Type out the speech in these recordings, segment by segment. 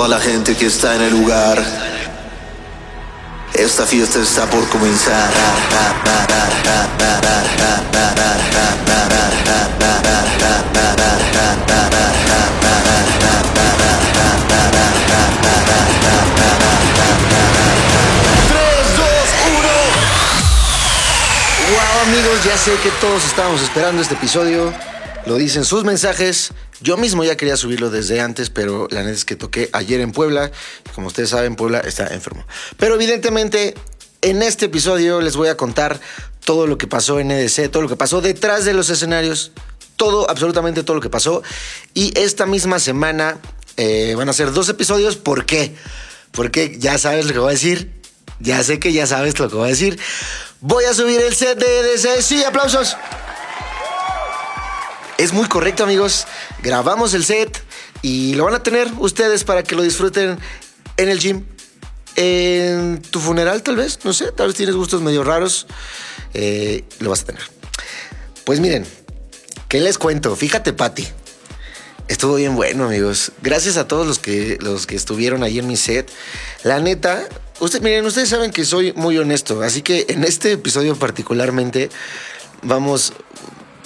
toda la gente que está en el lugar. Esta fiesta está por comenzar. Wow amigos, ya sé que todos estábamos esperando este episodio. Lo dicen sus mensajes. Yo mismo ya quería subirlo desde antes, pero la neta es que toqué ayer en Puebla. Como ustedes saben, Puebla está enfermo. Pero evidentemente, en este episodio les voy a contar todo lo que pasó en EDC, todo lo que pasó detrás de los escenarios, todo, absolutamente todo lo que pasó. Y esta misma semana eh, van a ser dos episodios. ¿Por qué? Porque ya sabes lo que voy a decir. Ya sé que ya sabes lo que voy a decir. Voy a subir el set de EDC. Sí, aplausos. Es muy correcto, amigos. Grabamos el set y lo van a tener ustedes para que lo disfruten en el gym. En tu funeral, tal vez, no sé, tal vez tienes gustos medio raros. eh, lo vas a tener. Pues miren, ¿qué les cuento? Fíjate, Patti. Estuvo bien bueno, amigos. Gracias a todos los que, los que estuvieron ahí en mi set. La neta, miren, ustedes saben que soy muy honesto, así que en este episodio particularmente vamos,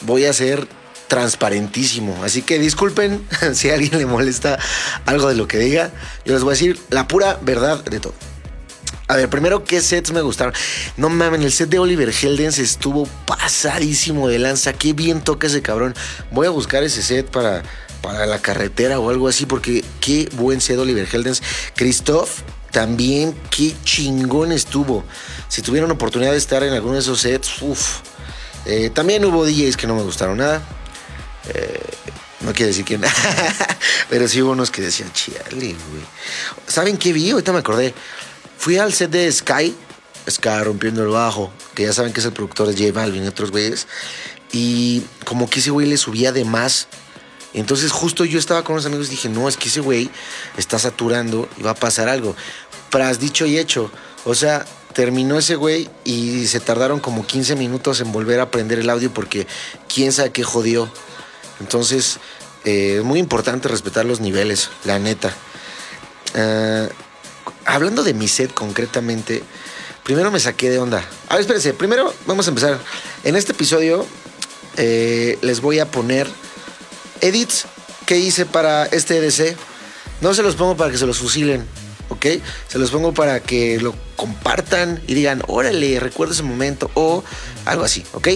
voy a ser transparentísimo. Así que disculpen si a alguien le molesta algo de lo que diga. Yo les voy a decir la pura verdad de todo. A ver, primero, ¿qué sets me gustaron? No mames, el set de Oliver Heldens estuvo pasadísimo de lanza. Qué bien toca ese cabrón. Voy a buscar ese set para, para la carretera o algo así, porque qué buen set Oliver Heldens. Christoph, también qué chingón estuvo. Si tuvieron oportunidad de estar en alguno de esos sets, uff. Eh, también hubo DJs que no me gustaron nada. No quiero decir quién. Pero sí hubo unos que decían, chale, güey. ¿Saben qué vi? Ahorita me acordé. Fui al set de Sky, Sky rompiendo el bajo, que ya saben que es el productor de J Balvin y otros güeyes. Y como que ese güey le subía de más. Entonces justo yo estaba con unos amigos y dije, no, es que ese güey está saturando y va a pasar algo. Tras dicho y hecho. O sea, terminó ese güey y se tardaron como 15 minutos en volver a prender el audio porque quién sabe qué jodió. Entonces, eh, es muy importante respetar los niveles, la neta. Ah, hablando de mi set concretamente, primero me saqué de onda. A ver, espérense, primero vamos a empezar. En este episodio eh, les voy a poner edits que hice para este EDC. No se los pongo para que se los fusilen, ¿ok? Se los pongo para que lo compartan y digan, órale, recuerdo ese momento o algo así, ¿ok?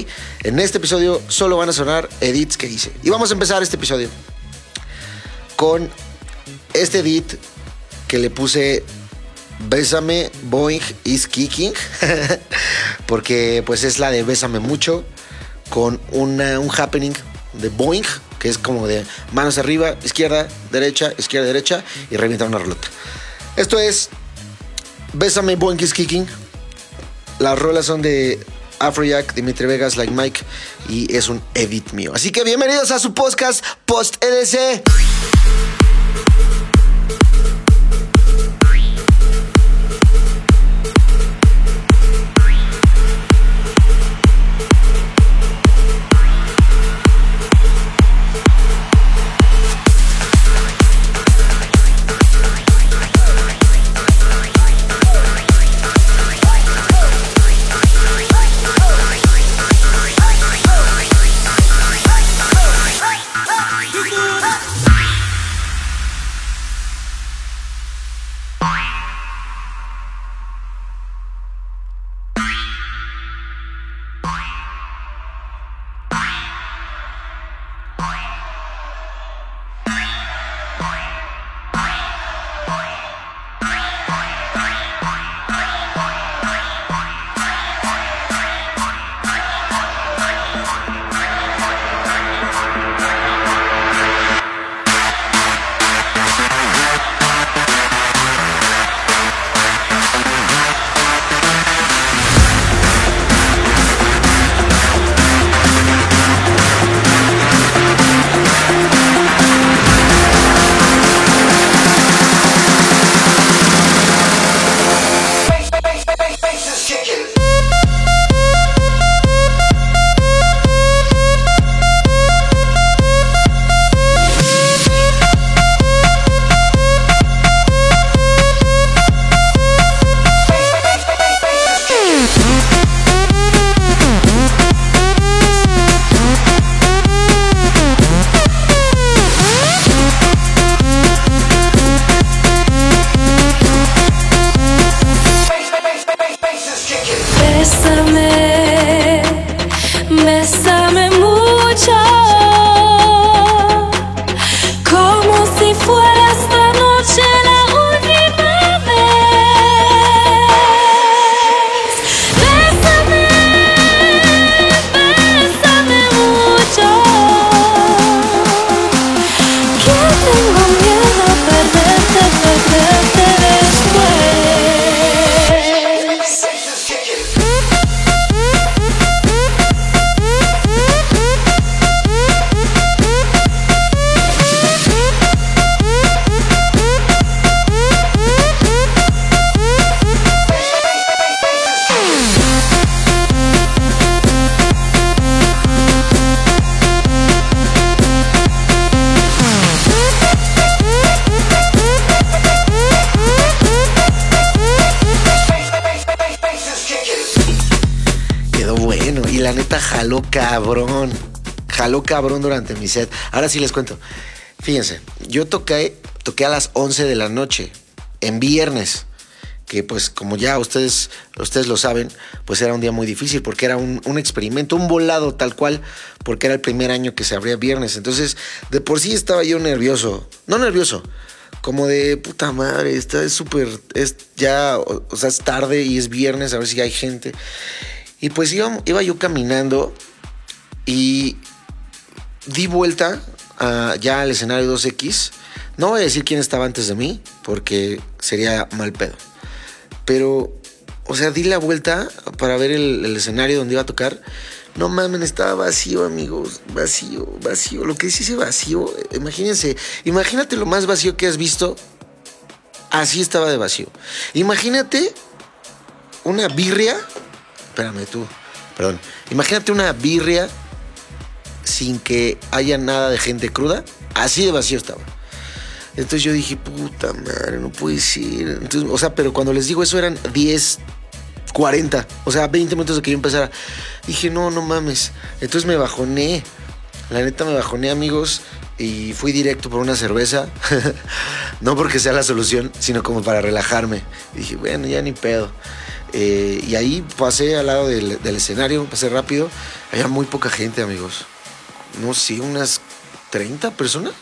En este episodio solo van a sonar edits que hice. Y vamos a empezar este episodio con este edit que le puse Bésame, Boeing is kicking. Porque pues es la de Bésame mucho. Con un happening de Boeing, que es como de manos arriba, izquierda, derecha, izquierda, derecha, y revienta una rolota. Esto es Bésame, Boeing is kicking. Las rolas son de Afrojack, Dimitri Vegas, Like Mike, y es un edit mío. Así que bienvenidos a su podcast Post E cabrón durante mi set. Ahora sí les cuento. Fíjense, yo toqué, toqué a las 11 de la noche, en viernes que pues como ya ustedes, ustedes lo saben, pues era un día muy difícil porque era un, un, experimento, un volado tal cual, porque era el primer año que se abría viernes. Entonces, de por sí estaba yo nervioso, no nervioso, como de puta madre, está es súper, es ya, o, o, sea, es tarde y es viernes, a ver si hay gente. Y pues iba, iba yo caminando y di vuelta a, ya al escenario 2X. No voy a decir quién estaba antes de mí, porque sería mal pedo. Pero, o sea, di la vuelta para ver el, escenario donde iba a tocar. No mames, estaba vacío, amigos. Vacío, vacío. Lo que dice ese vacío, imagínense, imagínate lo más vacío que has visto. Así estaba de vacío. Imagínate una birria. Espérame tú, perdón. Imagínate una birria sin que haya nada de gente cruda. Así de vacío estaba. Entonces yo dije, puta madre, no puede ser. Entonces, o sea, pero cuando les digo eso eran 10, 40, o sea, 20 minutos de que yo empezara. Dije, no, no mames. Entonces me bajoné. La neta me bajoné, amigos, y fui directo por una cerveza. no porque sea la solución, sino como para relajarme. Y dije, bueno, ya ni pedo. Eh, y ahí pasé al lado del, del escenario, pasé rápido. Había muy poca gente, amigos. No sé, unas 30 personas.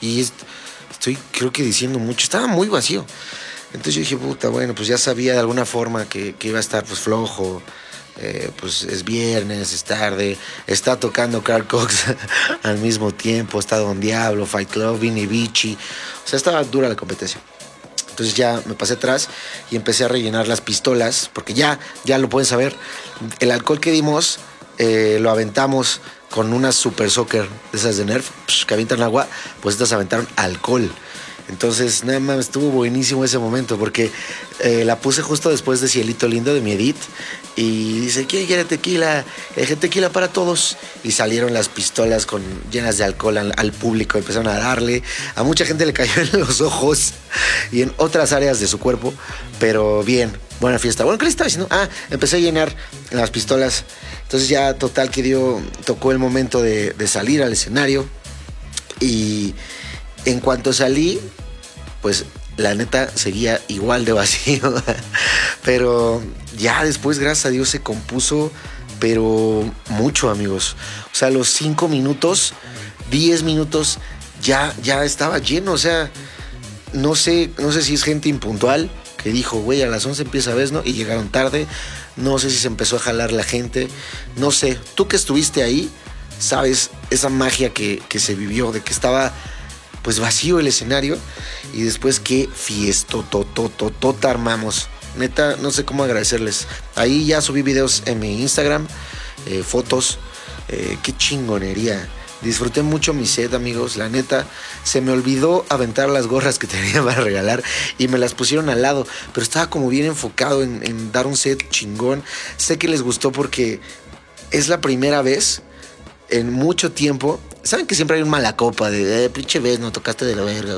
Y estoy creo que diciendo mucho, estaba muy vacío. Entonces yo dije, puta, bueno, pues ya sabía de alguna forma que, iba a estar pues flojo, eh, pues es viernes, es tarde, está tocando Carl Cox al mismo tiempo, está Don Diablo, Fight Club, Vinny Vici, o sea, estaba dura la competencia. Entonces ya me pasé atrás y empecé a rellenar las pistolas, porque ya, ya lo pueden saber, el alcohol que dimos eh, lo aventamos con unas super soccer de esas de Nerf psh, que avientan agua, pues estas aventaron alcohol. Entonces, nada más estuvo buenísimo ese momento porque eh, la puse justo después de Cielito Lindo de mi edit y dice, ¿quién quiere tequila? Dije, tequila para todos. Y salieron las pistolas con, llenas de alcohol al, al, público, empezaron a darle. A mucha gente le cayó en los ojos y en otras áreas de su cuerpo, pero bien, buena fiesta. Bueno, ¿qué le estaba diciendo? Ah, empecé a llenar las pistolas. Entonces ya total que dio, tocó el momento de, salir al escenario y en cuanto salí, pues la neta seguía igual de vacío. pero ya después, gracias a Dios, se compuso, pero mucho, amigos. O sea, los cinco minutos, diez minutos, ya, ya estaba lleno. O sea, no sé, no sé si es gente impuntual que dijo, güey, a las 11 empieza a ver, ¿no? Y llegaron tarde. No sé si se empezó a jalar la gente. No sé. Tú que estuviste ahí, sabes esa magia que, que se vivió, de que estaba pues vacío el escenario y después qué fiesto totototota armamos. Neta, no sé cómo agradecerles. Ahí ya subí videos en mi Instagram, eh, fotos. Eh, qué chingonería. Disfruté mucho mi set, amigos. La neta, se me olvidó aventar las gorras que tenía para regalar y me las pusieron al lado. Pero estaba como bien enfocado en, dar un set chingón. Sé que les gustó porque es la primera vez en mucho tiempo. Saben que siempre hay un mala copa de, eh, pinche vez, no tocaste de la verga.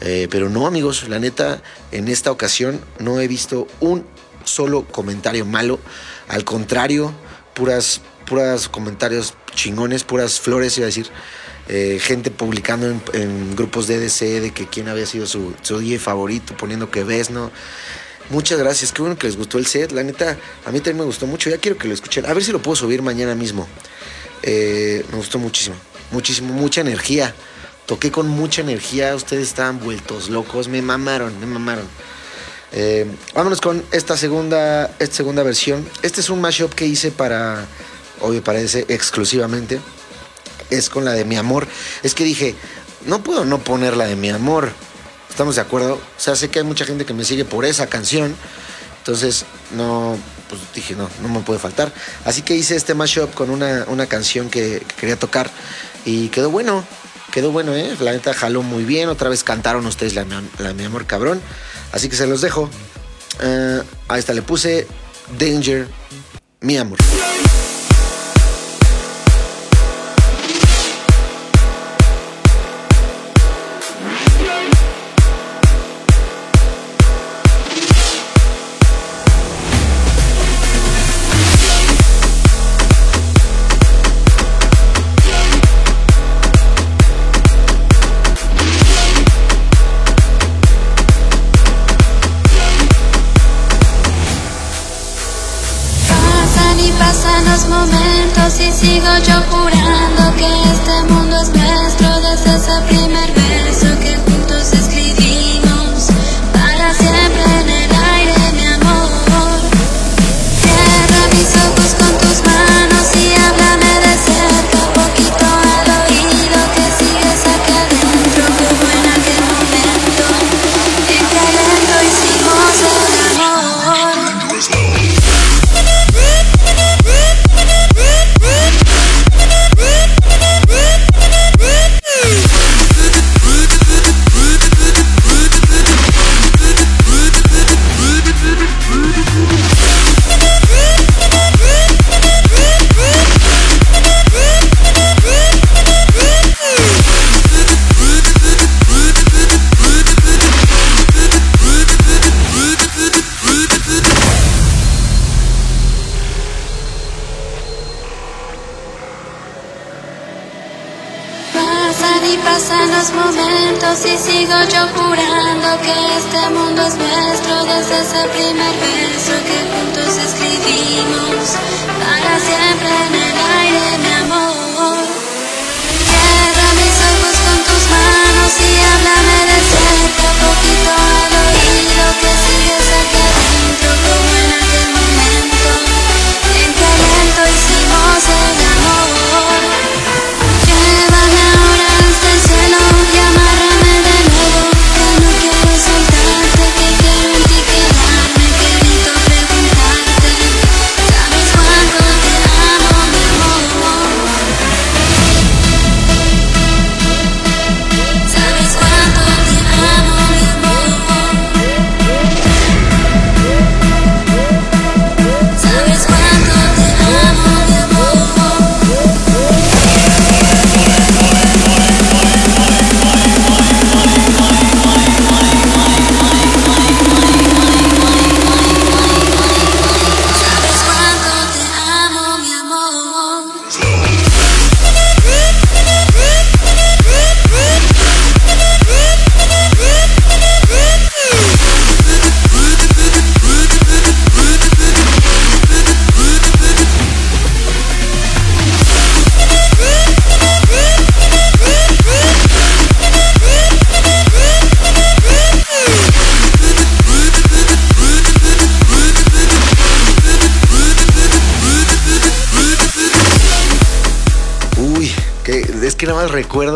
Eh, pero no, amigos, la neta, en esta ocasión no he visto un solo comentario malo. Al contrario, puras, puras comentarios chingones, puras flores, iba a decir. Eh, gente publicando en, grupos de EDC de que quién había sido su, su DJ favorito, poniendo que ves, ¿no? Muchas gracias, qué bueno que les gustó el set. La neta, a mí también me gustó mucho. Ya quiero que lo escuchen. A ver si lo puedo subir mañana mismo. Eh, me gustó muchísimo, muchísimo, mucha energía. Toqué con mucha energía. Ustedes estaban vueltos locos. Me mamaron, me mamaron. Eh, vámonos con esta segunda, esta segunda versión. Este es un mashup que hice para, para ese exclusivamente. Es con la de mi amor. Es que dije, no puedo no poner la de mi amor. ¿Estamos de acuerdo? O sea, sé que hay mucha gente que me sigue por esa canción. Entonces, no, pues dije, no, no me puede faltar. Así que hice este mashup con una, una canción que, que, quería tocar y quedó bueno. Quedó bueno, ¿eh? La neta jaló muy bien. Otra vez cantaron ustedes la, la Mi Amor Cabrón. Así que se los dejo. Uh, ahí está, le puse Danger, Mi Amor.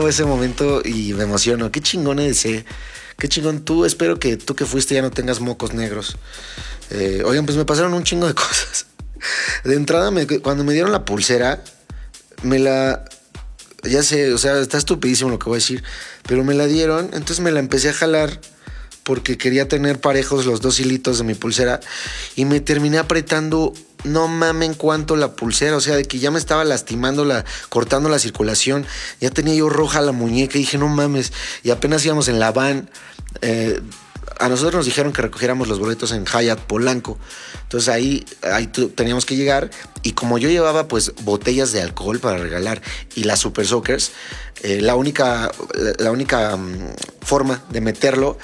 Ese momento y me emociono. Qué chingón ese. Qué chingón tú. Espero que tú que fuiste ya no tengas mocos negros. Eh, oigan, pues me pasaron un chingo de cosas. De entrada, cuando me dieron la pulsera, me la. Ya sé, o sea, está estupidísimo lo que voy a decir. Pero me la dieron, entonces me la empecé a jalar porque quería tener parejos los dos hilitos de mi pulsera y me terminé apretando, no mamen cuánto la pulsera, o sea, de que ya me estaba lastimando, la, cortando la circulación, ya tenía yo roja la muñeca y dije, no mames, y apenas íbamos en la van, eh, a nosotros nos dijeron que recogiéramos los boletos en Hyatt Polanco. Entonces ahí, ahí teníamos que llegar. Y como yo llevaba pues botellas de alcohol para regalar y las Super Soakers, eh, la única, la, la única mm, forma de meterlo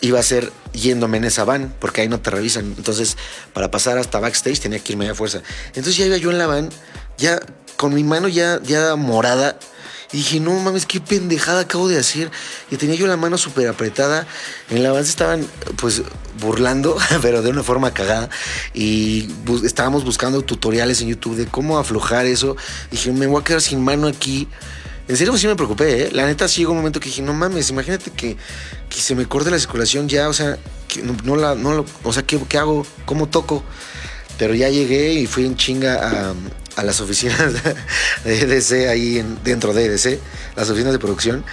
iba a ser yéndome en esa van, porque ahí no te revisan. Entonces, para pasar hasta backstage tenía que irme a fuerza. Entonces ya iba yo en la van, ya con mi mano ya, ya morada. Y dije, no mames, qué pendejada acabo de hacer. Y tenía yo la mano súper apretada. En la van se estaban, pues, burlando, pero de una forma cagada. Y bu- estábamos buscando tutoriales en YouTube de cómo aflojar eso. Dije, me voy a quedar sin mano aquí. En serio, sí me preocupé, ¿eh? La neta, sí llegó un momento que dije, no mames, imagínate que, se me corte la circulación ya, o sea, no, la, no lo, o sea, ¿qué, qué hago? ¿Cómo toco? Pero ya llegué y fui en chinga a, a las oficinas de EDC ahí en- dentro de EDC, las oficinas de producción,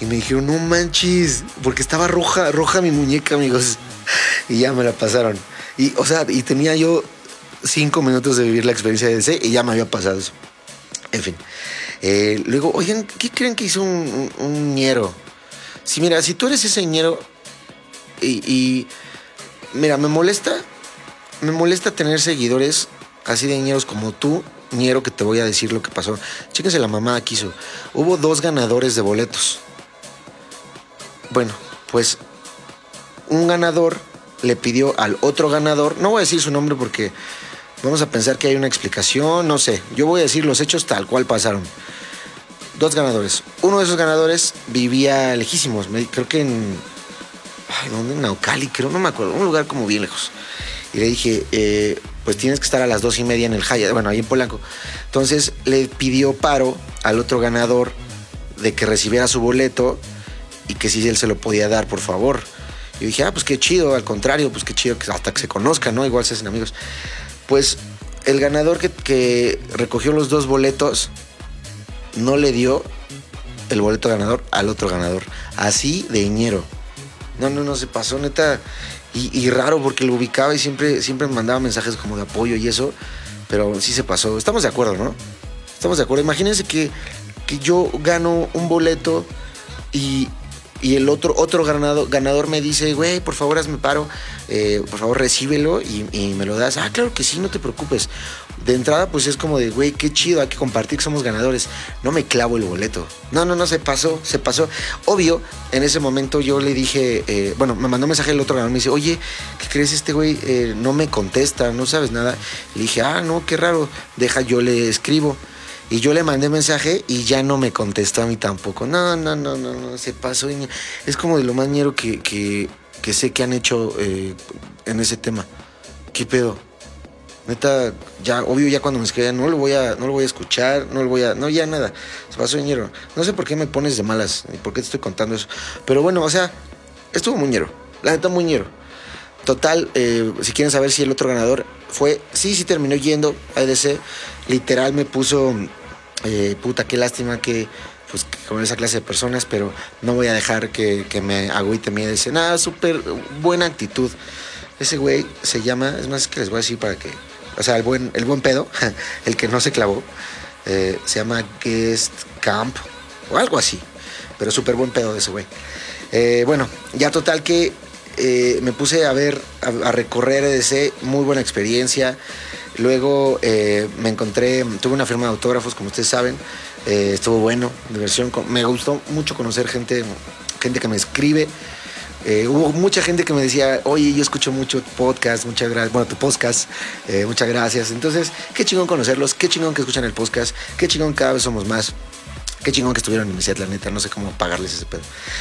y me dijeron, no manches, porque estaba roja, roja mi muñeca, amigos. Y ya me la pasaron. Y, o sea, y tenía yo cinco minutos de vivir la experiencia de EDC y ya me había pasado eso. En fin. Eh, luego, oigan, ¿qué creen que hizo un, un, un ñero? Si mira, si tú eres ese ñero y, y, mira, me molesta, me molesta tener seguidores así de ñeros como tú, ñero, que te voy a decir lo que pasó. Chéquense la mamá que hizo. Hubo dos ganadores de boletos. Bueno, pues un ganador le pidió al otro ganador, no voy a decir su nombre porque Vamos a pensar que hay una explicación, no sé. Yo voy a decir los hechos tal cual pasaron. Dos ganadores. Uno de esos ganadores vivía lejísimos, creo que en. ¿dónde? En Naucali, creo, no me acuerdo. Un lugar como bien lejos. Y le dije, eh, pues tienes que estar a las dos y media en el Hyatt, bueno, ahí en Polanco. Entonces le pidió paro al otro ganador de que recibiera su boleto y que si él se lo podía dar, por favor. Yo dije, ah, pues qué chido, al contrario, pues qué chido, hasta que se conozcan, ¿no? Igual se hacen amigos. Pues el ganador que, recogió los dos boletos no le dio el boleto ganador al otro ganador. Así de ñero. No, no, no, se pasó, neta. Y, y raro porque lo ubicaba y siempre, siempre me mandaba mensajes como de apoyo y eso. Pero sí se pasó. Estamos de acuerdo, ¿no? Estamos de acuerdo. Imagínense que, que yo gano un boleto y, y el otro, otro ganado- ganador me dice, güey, por favor hazme paro, eh, por favor recíbelo y, me lo das. Ah, claro que sí, no te preocupes. De entrada, pues es como de, güey, qué chido, hay que compartir somos ganadores. No me clavo el boleto. No, no, no, se pasó, se pasó. Obvio, en ese momento yo le dije, eh, bueno, me mandó un mensaje el otro ganador, me dice, oye, ¿qué crees? Este güey eh, no me contesta, no sabes nada. Le dije, ah, no, qué raro, deja, yo le escribo. Y yo le mandé mensaje y ya no me contestó a mí tampoco. No, no, no, no, no, se pasó. Es como de lo más ñero que, que, que sé que han hecho eh, en ese tema. ¿Qué pedo? Neta, ya, obvio, ya cuando me escriban, no lo voy a, no lo voy a escuchar, no lo voy a, no, ya nada. Se pasó ñero. No sé por qué me pones de malas, ni por qué te estoy contando eso. Pero bueno, o sea, estuvo muy ñero. La neta, muy ñero. Total, eh, si quieren saber si el otro ganador fue, sí, sí terminó yendo a EDC. Literal me puso, eh, puta, qué lástima que, pues, que con esa clase de personas, pero no voy a dejar que, que me agüite mi EDC. Nada, súper buena actitud. Ese güey se llama, es más que les voy a decir para que, o sea, el buen, el buen pedo, el que no se clavó, eh, se llama Guest Camp o algo así, pero súper buen pedo de ese güey. Eh, bueno, ya total que me puse a ver, a, a recorrer EDC, muy buena experiencia. Luego eh, me encontré, tuve una firma de autógrafos, como ustedes saben, eh, estuvo bueno, diversión. Me gustó mucho conocer gente, gente que me escribe. Eh, hubo mucha gente que me decía, oye, yo escucho mucho podcast, muchas gracias, bueno, tu podcast, muchas gracias. Entonces, qué chingón conocerlos, qué chingón que escuchan el podcast, qué chingón cada vez somos más. Qué chingón que estuvieron en mi la neta. No sé cómo pagarles ese pedo.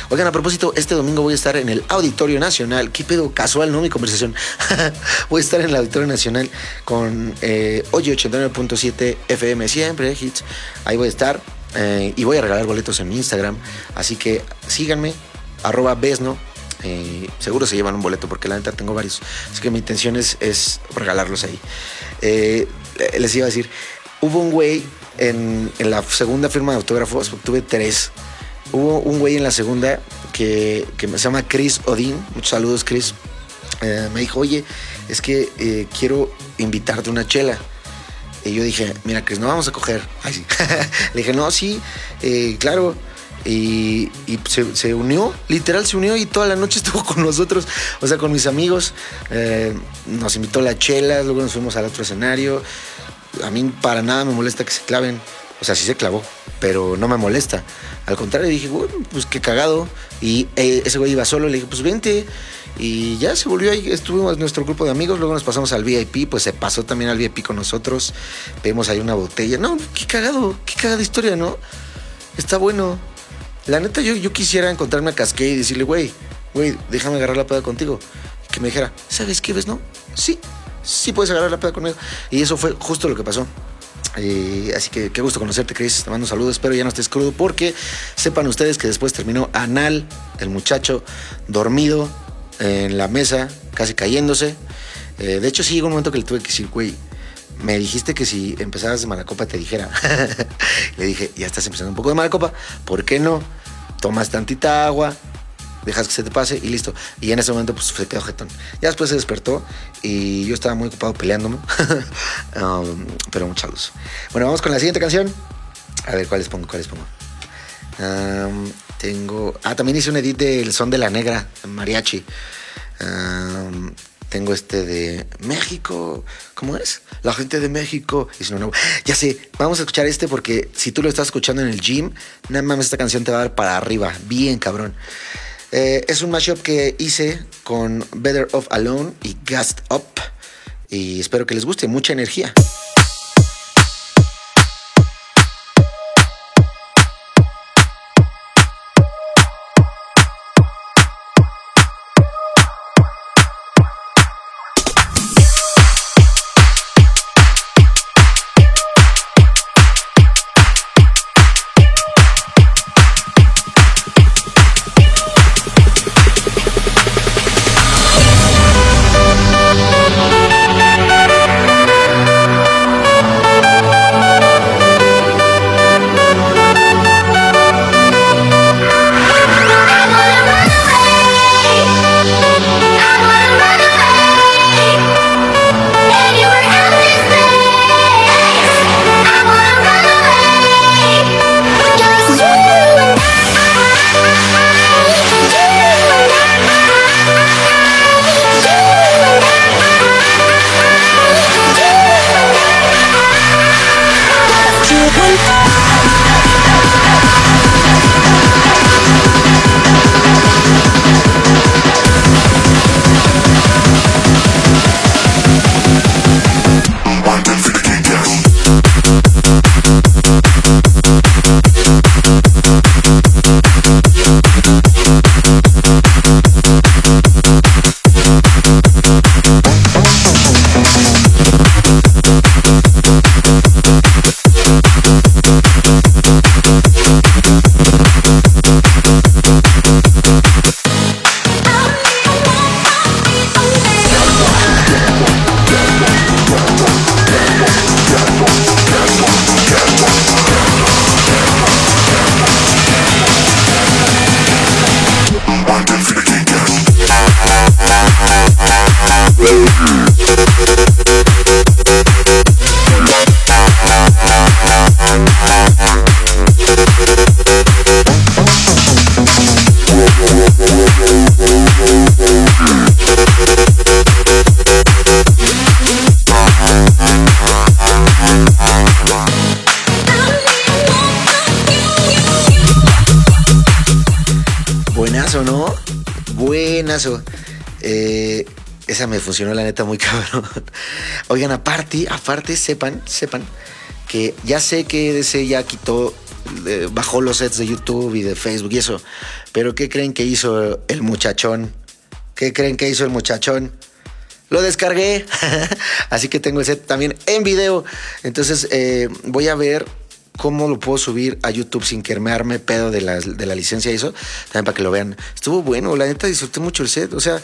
Oigan, a propósito, este domingo voy a estar en el Auditorio Nacional. Qué pedo casual, ¿no? Mi conversación. voy a estar en el Auditorio Nacional con eh, Oye 89.7 FM. Siempre hits. Ahí voy a estar. eh, y voy a regalar boletos en mi Instagram. Así que síganme. Arroba Besno. Eh, seguro se llevan un boleto porque la neta tengo varios. Así que mi intención es, es regalarlos ahí. Eh, les iba a decir, hubo un güey en, la segunda firma de autógrafos, tuve tres. Hubo un güey en la segunda que, que se llama Chris Odín. Muchos saludos, Chris. Eh, me dijo, oye, es que eh, quiero invitarte una chela. Y yo dije, mira, Chris, no vamos a coger. Le dije, no, sí, eh, claro. Y, se, se unió, literal se unió y toda la noche estuvo con nosotros, o sea, con mis amigos. Nos invitó la chela, luego nos fuimos al otro escenario. A mí para nada me molesta que se claven. O sea, sí se clavó, pero no me molesta. Al contrario, dije, bueno, pues qué cagado. Y eh, ese güey iba solo, le dije, pues vente. Y ya se volvió ahí, estuvimos nuestro grupo de amigos, luego nos pasamos al VIP, pues se pasó también al VIP con nosotros. Vemos ahí una botella. No, qué cagado, qué cagada historia, ¿no? Está bueno. La neta, yo, yo quisiera encontrarme a Cascade y decirle, güey, güey, déjame agarrar la peda contigo. Que me dijera, ¿sabes qué ves, no? Sí, sí puedes agarrar la peda conmigo. Y eso fue justo lo que pasó. Eh, así que qué gusto conocerte, Chris. Te mando un saludo. Espero ya no estés crudo porque sepan ustedes que después terminó anal, el muchacho, dormido en la mesa, casi cayéndose. Eh, de hecho, sí llegó un momento que le tuve que decir, güey, me dijiste que si empezabas de mala copa te dijera. le dije, ya estás empezando un poco de mala copa, ¿por qué no? Tomas tantita agua, dejas que se te pase y listo. Y en ese momento pues se quedó jetón. Ya después se despertó y yo estaba muy ocupado peleándome. Um, pero mucha luz. Bueno, vamos con la siguiente canción. A ver, ¿cuáles pongo? ¿Cuáles pongo? Um, tengo... Ah, también hice un edit del Son de la Negra, mariachi. Um, tengo este de México. ¿Cómo es? La gente de México. Y si no, no. Ya sé, vamos a escuchar este porque si tú lo estás escuchando en el gym, nada más esta canción te va a dar para arriba. Bien, cabrón. Eh, es un mashup que hice con Better Off Alone y Gassed Up. y espero que les guste. Mucha energía. Buenazo. Eh, esa me funcionó la neta muy cabrón. Oigan, aparte, aparte, sepan, sepan que ya sé que DC ya quitó, eh, bajó los sets de YouTube y de Facebook y eso. Pero ¿qué creen que hizo el muchachón? ¿Qué creen que hizo el muchachón? Lo descargué. Así que tengo el set también en video. Entonces eh, voy a ver cómo lo puedo subir a YouTube sin quemarme pedo de la, de la licencia y eso, también para que lo vean. Estuvo bueno, la neta disfruté mucho el set, o sea,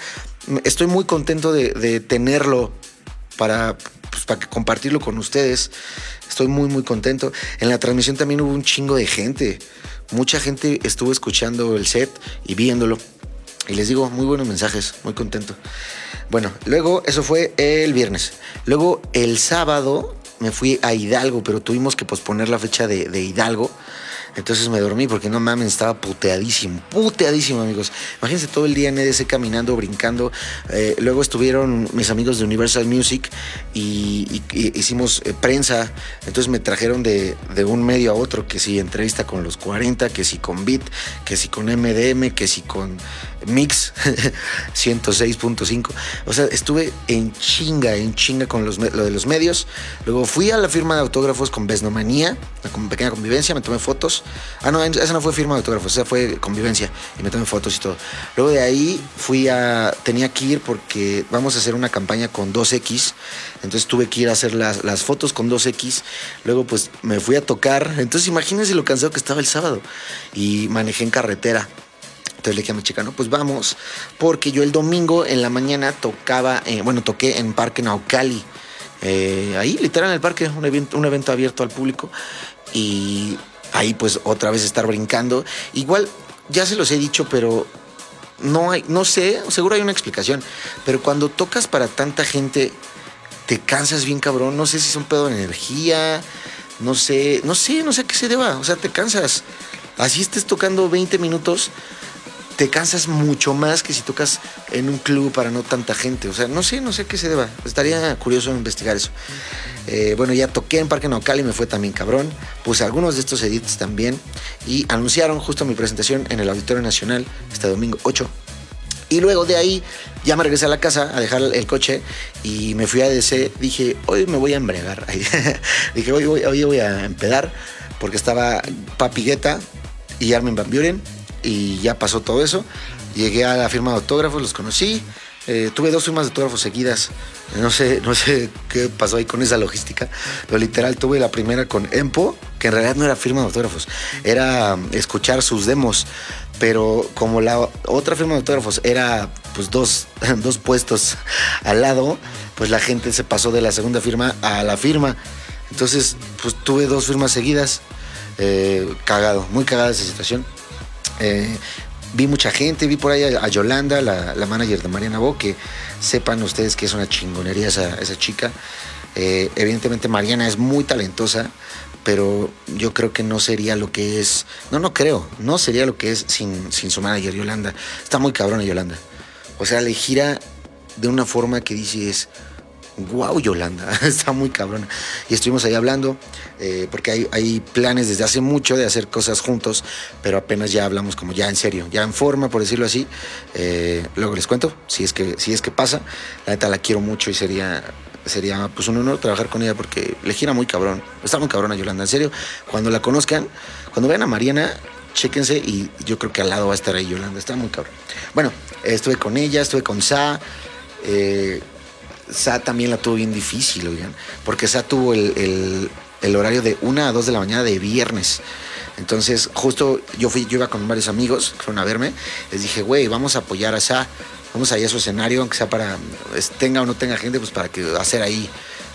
estoy muy contento de, tenerlo para, pues, para compartirlo con ustedes. Estoy muy, muy contento. En la transmisión también hubo un chingo de gente. Mucha gente estuvo escuchando el set y viéndolo. Y les digo, muy buenos mensajes, muy contento. Bueno, luego eso fue el viernes. Luego el sábado me fui a Hidalgo, pero tuvimos que posponer la fecha de, Hidalgo. Entonces me dormí porque no mames, estaba puteadísimo, puteadísimo, amigos. Imagínense todo el día en EDC caminando, brincando. Eh, luego estuvieron mis amigos de Universal Music y, hicimos eh, prensa. Entonces me trajeron de, de un medio a otro, que si entrevista con los 40, que si con Beat, que si con MDM, que si con Mix 106.5. O sea, estuve en chinga, en chinga con los, lo de los medios. Luego fui a la firma de autógrafos con Besnomanía, con pequeña convivencia, me tomé fotos. Ah, no, esa no fue firma de autógrafos, esa fue convivencia y me fotos y todo. Luego de ahí fui a. Tenía que ir porque vamos a hacer una campaña con 2X. Entonces tuve que ir a hacer las, las fotos con 2X. Luego, pues me fui a tocar. Entonces, imagínense lo cansado que estaba el sábado. Y manejé en carretera. Entonces le dije a mi chica, no, pues vamos, porque yo el domingo en la mañana tocaba, eh, bueno, toqué en Parque Naucali, eh, ahí literal en el parque, un evento, un evento abierto al público, y ahí pues otra vez estar brincando. Igual, ya se los he dicho, pero no hay, no sé, seguro hay una explicación, pero cuando tocas para tanta gente, te cansas bien cabrón, no sé si es un pedo de energía, no sé, no sé, no sé a qué se deba, o sea, te cansas. Así estés tocando 20 minutos, te cansas mucho más que si tocas en un club para no tanta gente. O sea, no sé, no sé qué se deba. Estaría curioso investigar eso. Eh, bueno, ya toqué en Parque Naucali, me fue también cabrón. Puse algunos de estos edits también. Y anunciaron justo mi presentación en el Auditorio Nacional este domingo 8. Y luego de ahí ya me regresé a la casa a dejar el coche y me fui a DC. Dije, hoy me voy a embriagar. Dije, hoy, voy- hoy voy a empedar porque estaba Papi Guetta y Armin Van Buren y ya pasó todo eso. Llegué a la firma de autógrafos, los conocí. Eh, tuve dos firmas de autógrafos seguidas. No sé, no sé qué pasó ahí con esa logística, pero literal tuve la primera con Empo, que en realidad no era firma de autógrafos, era escuchar sus demos. Pero como la otra firma de autógrafos era pues dos, dos puestos al lado, pues la gente se pasó de la segunda firma a la firma. Entonces, pues tuve dos firmas seguidas. Eh, cagado, muy cagada esa situación. Eh, vi mucha gente, vi por ahí a, Yolanda, la, la manager de Mariana Bo, que sepan ustedes que es una chingonería esa, esa chica. Eh, evidentemente Mariana es muy talentosa, pero yo creo que no sería lo que es, no, no creo, no sería lo que es sin, sin su manager Yolanda. Está muy cabrona Yolanda. O sea, le gira de una forma que dices, wow, Yolanda, está muy cabrona. Y estuvimos ahí hablando, eh, porque hay, planes desde hace mucho de hacer cosas juntos, pero apenas ya hablamos como ya en serio, ya en forma, por decirlo así. Eh, luego les cuento, si es, que, si es que pasa. La neta la quiero mucho y sería, sería pues un honor trabajar con ella porque le gira muy cabrón. Está muy cabrona Yolanda, en serio. Cuando la conozcan, cuando vean a Mariana, chéquense y yo creo que al lado va a estar ahí Yolanda, está muy cabrón. Bueno, estuve con ella, estuve con Sa. Eh, Sa también la tuvo bien difícil, oigan, porque Sa tuvo el, el- horario de 1 a 2 de la mañana de viernes. Entonces, justo yo fui, yo iba con varios amigos fueron a verme, les dije, güey, vamos a apoyar a Sa, vamos ahí a su escenario, aunque sea para, tenga o no tenga gente, pues para que hacer ahí,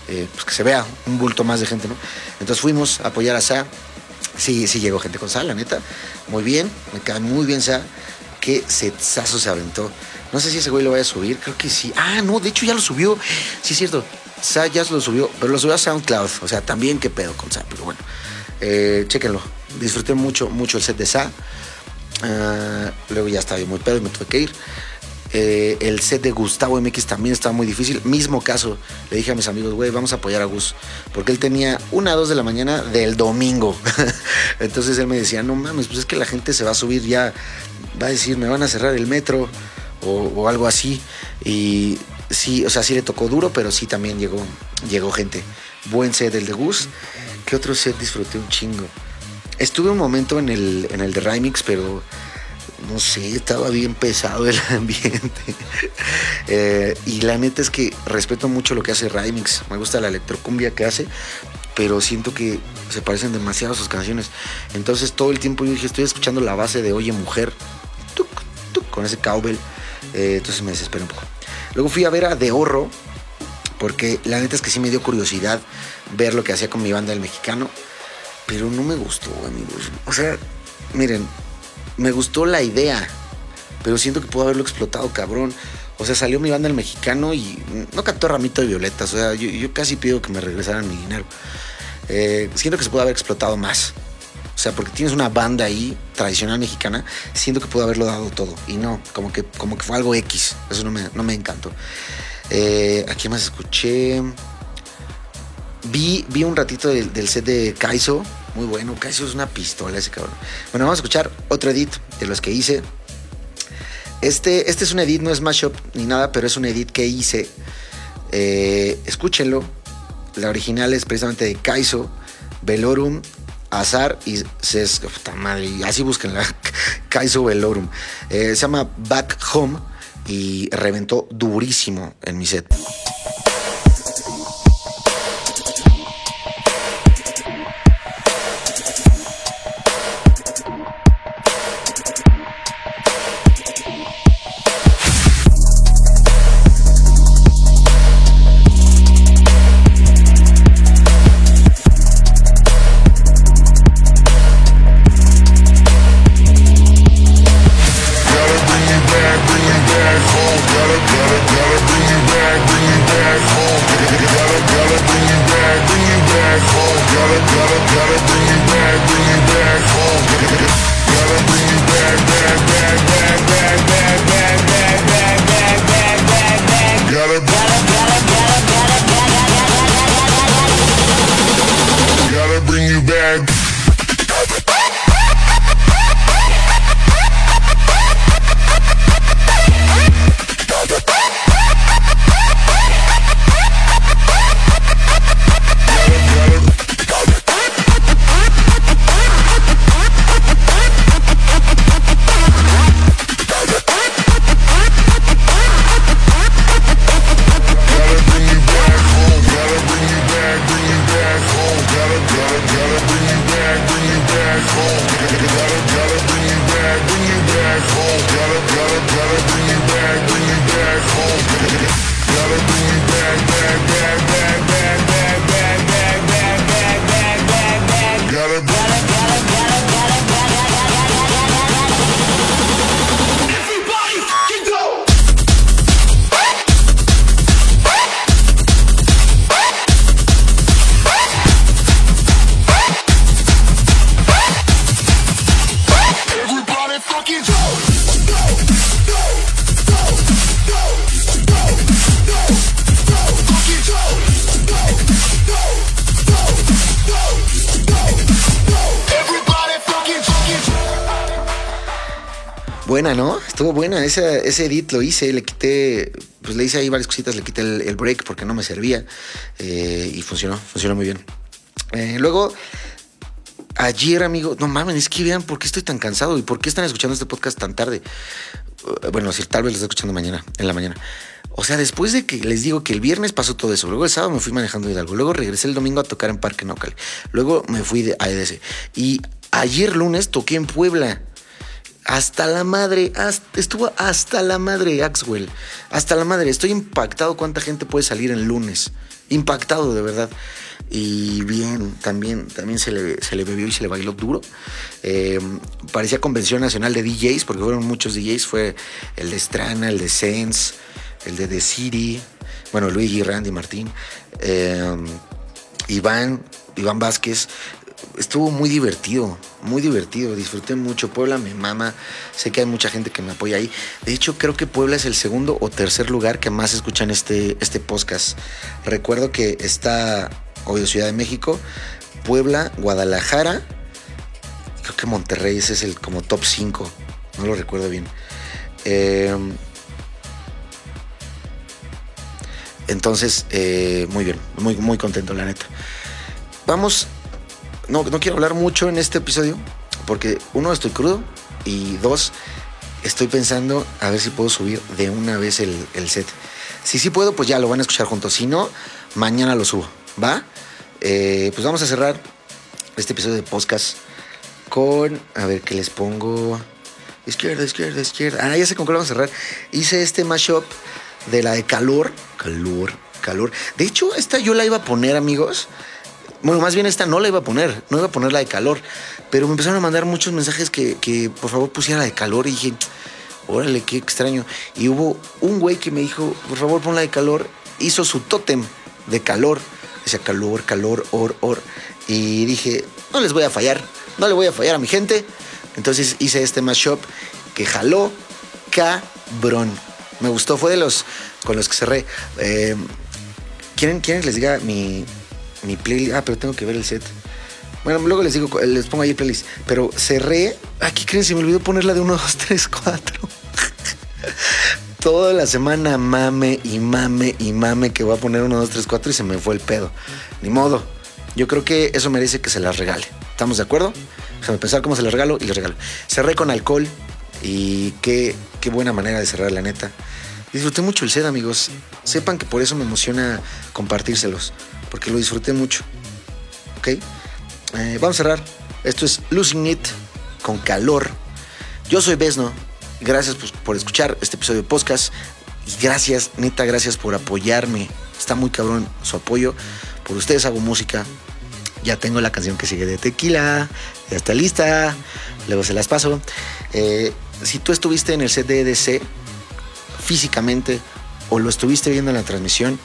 eh, pues que se vea un bulto más de gente, ¿no? Entonces fuimos a apoyar a Sa, sí, sí llegó gente con Sa, la neta, muy bien, me cae muy bien Sa, qué setazo se aventó. No sé si ese güey lo vaya a subir, creo que sí. Ah, no, de hecho ya lo subió. Sí, es cierto. Sa ya lo subió, pero lo subió a SoundCloud. O sea, también qué pedo con Sa, pero bueno. Eh, chéquenlo. Disfruté mucho, mucho el set de Sa. Ah, luego ya estaba yo muy pedo me tuve que ir. Eh, el set de Gustavo MX también estaba muy difícil. Mismo caso, le dije a mis amigos, güey, vamos a apoyar a Gus. Porque él tenía una a dos de la mañana del domingo. Entonces él me decía, no mames, pues es que la gente se va a subir ya, va a decir, me van a cerrar el metro o, algo así. Y sí, o sea, sí le tocó duro, pero sí también llegó, llegó gente. Buen set el de Gus. ¿Qué otro set disfruté un chingo? Estuve un momento en el, en el de Remix, pero no sé, estaba bien pesado el ambiente. Eh, y la neta es que respeto mucho lo que hace Remix. Me gusta la electrocumbia que hace, pero siento que se parecen demasiado a sus canciones. Entonces todo el tiempo yo dije, estoy escuchando la base de Oye Mujer, con ese cowbell. Eh, entonces me desesperé un poco. Luego fui a ver a De Horro, porque la neta es que sí me dio curiosidad ver lo que hacía con mi banda del mexicano, pero no me gustó, amigos. O sea, miren, me gustó la idea, pero siento que pudo haberlo explotado, cabrón. O sea, salió mi banda el mexicano y no cantó Ramito de Violetas. O sea, yo, yo casi pido que me regresaran mi dinero. Eh, siento que se pudo haber explotado más. O sea, porque tienes una banda ahí tradicional mexicana, siento que pudo haberlo dado todo. Y no, como que, como que fue algo X. Eso no me, no me encantó. Eh, ¿A quién más escuché? Vi, vi un ratito del, set de Kaizo. Muy bueno. Kaizo es una pistola ese cabrón. Bueno, vamos a escuchar otro edit de los que hice. Este, este es un edit, no es mashup ni nada, pero es un edit que hice. Eh, escúchenlo. La original es precisamente de Kaizo, Velorum, Azar y Ses. Puta madre, así búsquenla. Kaizo Velorum. Eh, se llama Back Home y reventó durísimo en mi set. Ese, edit lo hice, le quité, pues le hice ahí varias cositas, le quité el, break porque no me servía. eh, y funcionó, funcionó muy bien. Eh, luego, ayer, amigo, no mames, es que vean por qué estoy tan cansado y por qué están escuchando este podcast tan tarde. Eh, Bueno, si tal vez lo estoy escuchando mañana, en la mañana. O sea, después de que les digo que el viernes pasó todo eso, luego el sábado me fui manejando Hidalgo, luego regresé el domingo a tocar en Parque Naucal, luego me fui a EDC y ayer lunes toqué en Puebla. Hasta la madre, hasta- estuvo hasta la madre Axwell, hasta la madre. Estoy impactado cuánta gente puede salir el lunes. Impactado, de verdad. Y bien, también, también se, le, se le bebió y se le bailó duro. Eh, parecía convención nacional de DJs, porque fueron muchos DJs. Fue el de Strana, el de Sense, el de The City, bueno, Luigi, Randy, Martín, eh, Iván, Iván Vázquez. Estuvo muy divertido, muy divertido, disfruté mucho. Puebla me mama, sé que hay mucha gente que me apoya ahí. De hecho, creo que Puebla es el segundo o tercer lugar que más escuchan este, este podcast. Recuerdo que está, obvio, Ciudad de México, Puebla, Guadalajara, creo que Monterrey, es el como top 5, no lo recuerdo bien. Eh, entonces, eh, muy bien, muy, muy contento, la neta. Vamos no, no quiero hablar mucho en este episodio porque uno estoy crudo y dos estoy pensando a ver si puedo subir de una vez el, el set. Si sí puedo, pues ya lo van a escuchar juntos. Si no, mañana lo subo. ¿Va? Eh, pues vamos a cerrar este episodio de podcast con, a ver qué les pongo. Izquierda, izquierda, izquierda. Ah, ya sé con vamos a cerrar. Hice este mashup de la de calor. Calor, calor. De hecho, esta yo la iba a poner, amigos. Bueno, más bien esta no la iba a poner, no iba a poner la de calor, pero me empezaron a mandar muchos mensajes que, que por favor pusiera la de calor y dije, órale, qué extraño. Y hubo un güey que me dijo, por favor pon la de calor, hizo su tótem de calor, decía calor, calor, or, or, y dije, no les voy a fallar, no le voy a fallar a mi gente. Entonces hice este mashup que jaló cabrón. Me gustó, fue de los con los que cerré. Eh, ¿quieren, ¿Quieren que les diga mi, mi playlist. Ah, pero tengo que ver el set. Bueno, luego les digo, les pongo ahí el playlist. Pero cerré. Aquí creen, se me olvidó ponerla de 1, 2, 3, 4. Toda la semana mame y mame y mame que voy a poner 1, 2, 3, 4 y se me fue el pedo. Ni modo. Yo creo que eso merece que se las regale. ¿Estamos de acuerdo? Déjame pensar cómo se las regalo y les regalo. Cerré con alcohol y qué, qué buena manera de cerrar, la neta. Disfruté mucho el set, amigos. Sepan que por eso me emociona compartírselos, porque lo disfruté mucho. ¿Ok? Eh, vamos a cerrar. Esto es Losing It con calor. Yo soy Besno. Gracias pues, por escuchar este episodio de podcast. Y gracias, neta, gracias por apoyarme. Está muy cabrón su apoyo. Por ustedes hago música. Ya tengo la canción que sigue de Tequila. Ya está lista. Luego se las paso. Eh, si tú estuviste en el EDC físicamente o lo estuviste viendo en la transmisión,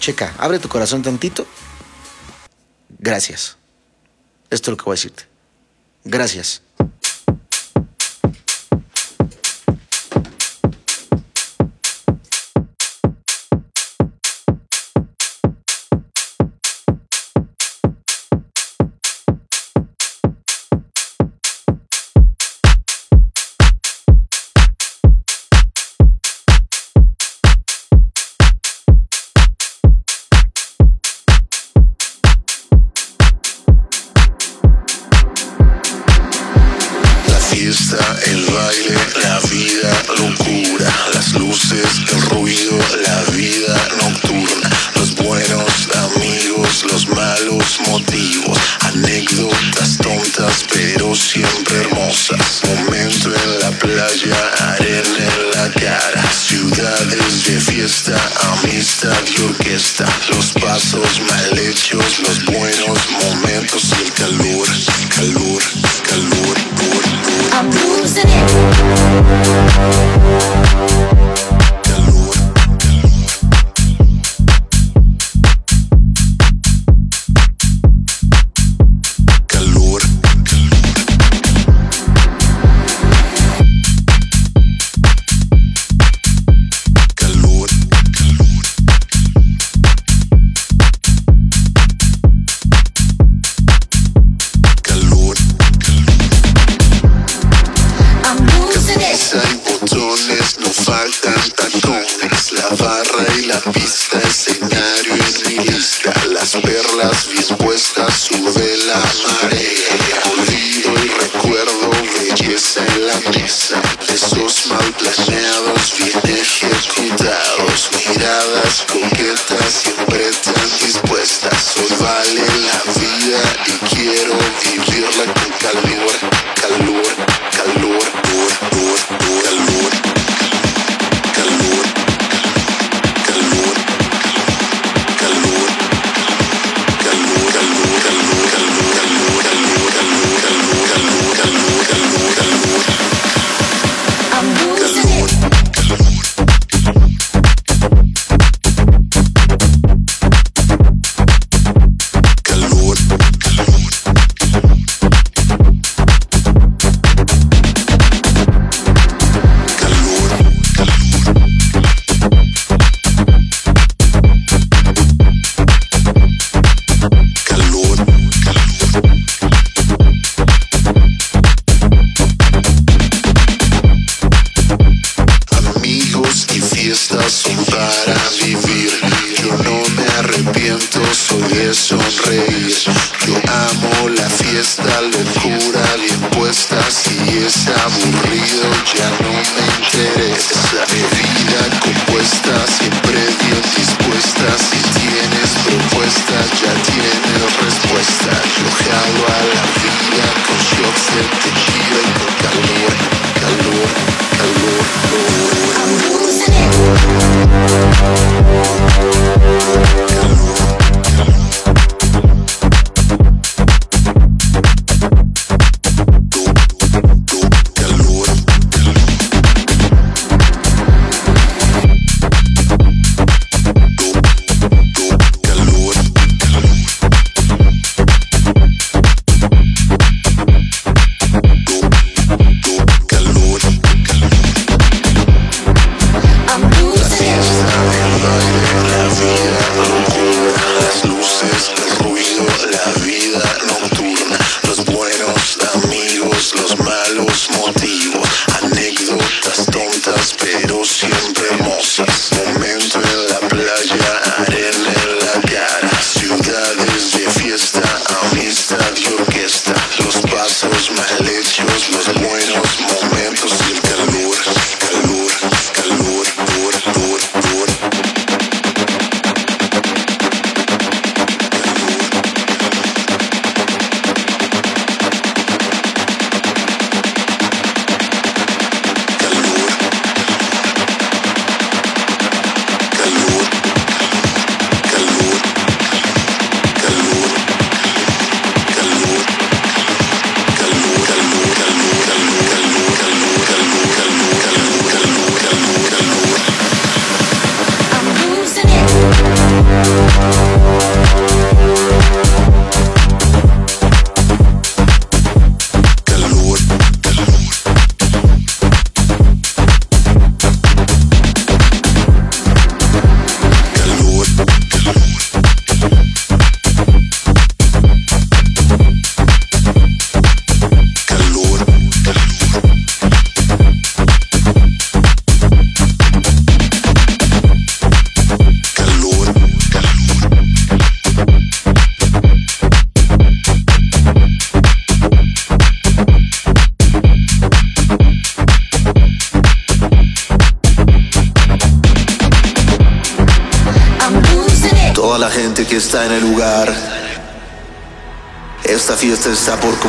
checa, abre tu corazón tantito. Gracias. Esto es lo que voy a decirte. Gracias. De fiesta, amistad y orquesta, los pasos mal hechos, los buenos momentos, el calor, calor, calor, calor.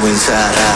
inside out.